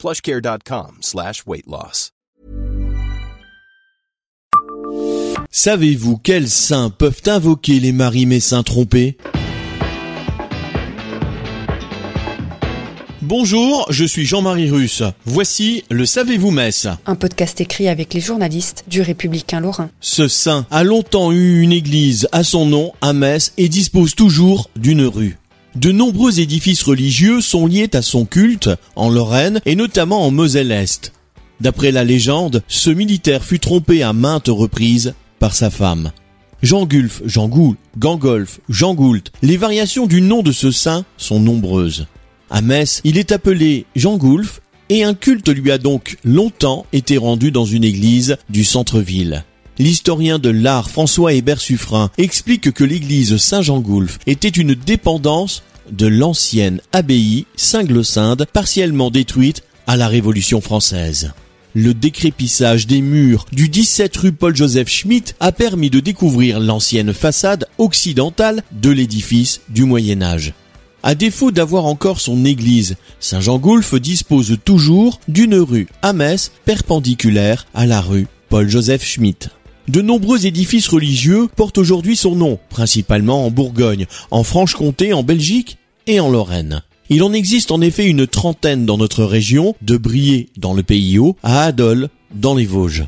plushcare.com slash weight loss. Savez-vous quels saints peuvent invoquer les maris messins trompés? Bonjour, je suis Jean-Marie Russe. Voici le Savez-vous Messe. Un podcast écrit avec les journalistes du Républicain Lorrain. Ce saint a longtemps eu une église à son nom à Metz et dispose toujours d'une rue. De nombreux édifices religieux sont liés à son culte en Lorraine et notamment en Moselle-Est. D'après la légende, ce militaire fut trompé à maintes reprises par sa femme. Jean Gulf, Jean Goul, Gangolf, Jean Goult, les variations du nom de ce saint sont nombreuses. À Metz, il est appelé Jean Goulf et un culte lui a donc longtemps été rendu dans une église du centre-ville. L'historien de l'art François Hébert Suffren explique que l'église Saint-Jean-Goulf était une dépendance de l'ancienne abbaye Saint-Glossinde partiellement détruite à la Révolution française. Le décrépissage des murs du 17 rue Paul-Joseph Schmitt a permis de découvrir l'ancienne façade occidentale de l'édifice du Moyen Âge. À défaut d'avoir encore son église, Saint-Jean-Goulf dispose toujours d'une rue à Metz perpendiculaire à la rue Paul-Joseph Schmitt. De nombreux édifices religieux portent aujourd'hui son nom, principalement en Bourgogne, en Franche-Comté, en Belgique et en Lorraine. Il en existe en effet une trentaine dans notre région, de Briey dans le Pays Haut à Adol dans les Vosges.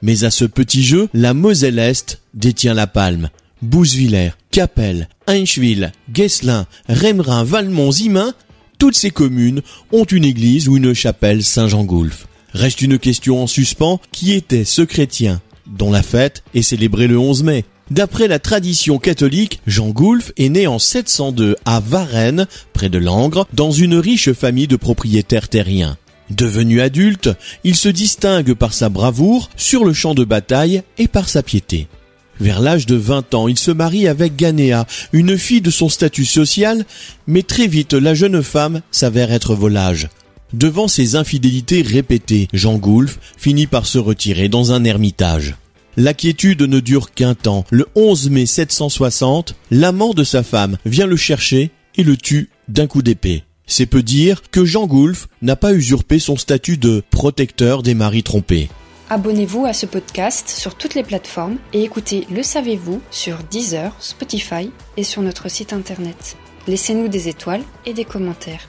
Mais à ce petit jeu, la Moselle-Est détient la palme. Bousvillers, Capelle, Einschwil, Guesselin, Remerin, Valmont, Zimin, toutes ces communes ont une église ou une chapelle Saint-Jean-Goulf. Reste une question en suspens, qui était ce chrétien dont la fête est célébrée le 11 mai D'après la tradition catholique, Jean Goulf est né en 702 à Varennes, près de Langres, dans une riche famille de propriétaires terriens. Devenu adulte, il se distingue par sa bravoure sur le champ de bataille et par sa piété. Vers l'âge de 20 ans, il se marie avec Ganéa, une fille de son statut social, mais très vite la jeune femme s'avère être volage. Devant ses infidélités répétées, Jean Goulf finit par se retirer dans un ermitage. La quiétude ne dure qu'un temps. Le 11 mai 760, l'amant de sa femme vient le chercher et le tue d'un coup d'épée. C'est peu dire que Jean Goulf n'a pas usurpé son statut de protecteur des maris trompés. Abonnez-vous à ce podcast sur toutes les plateformes et écoutez Le Savez-vous sur Deezer, Spotify et sur notre site internet. Laissez-nous des étoiles et des commentaires.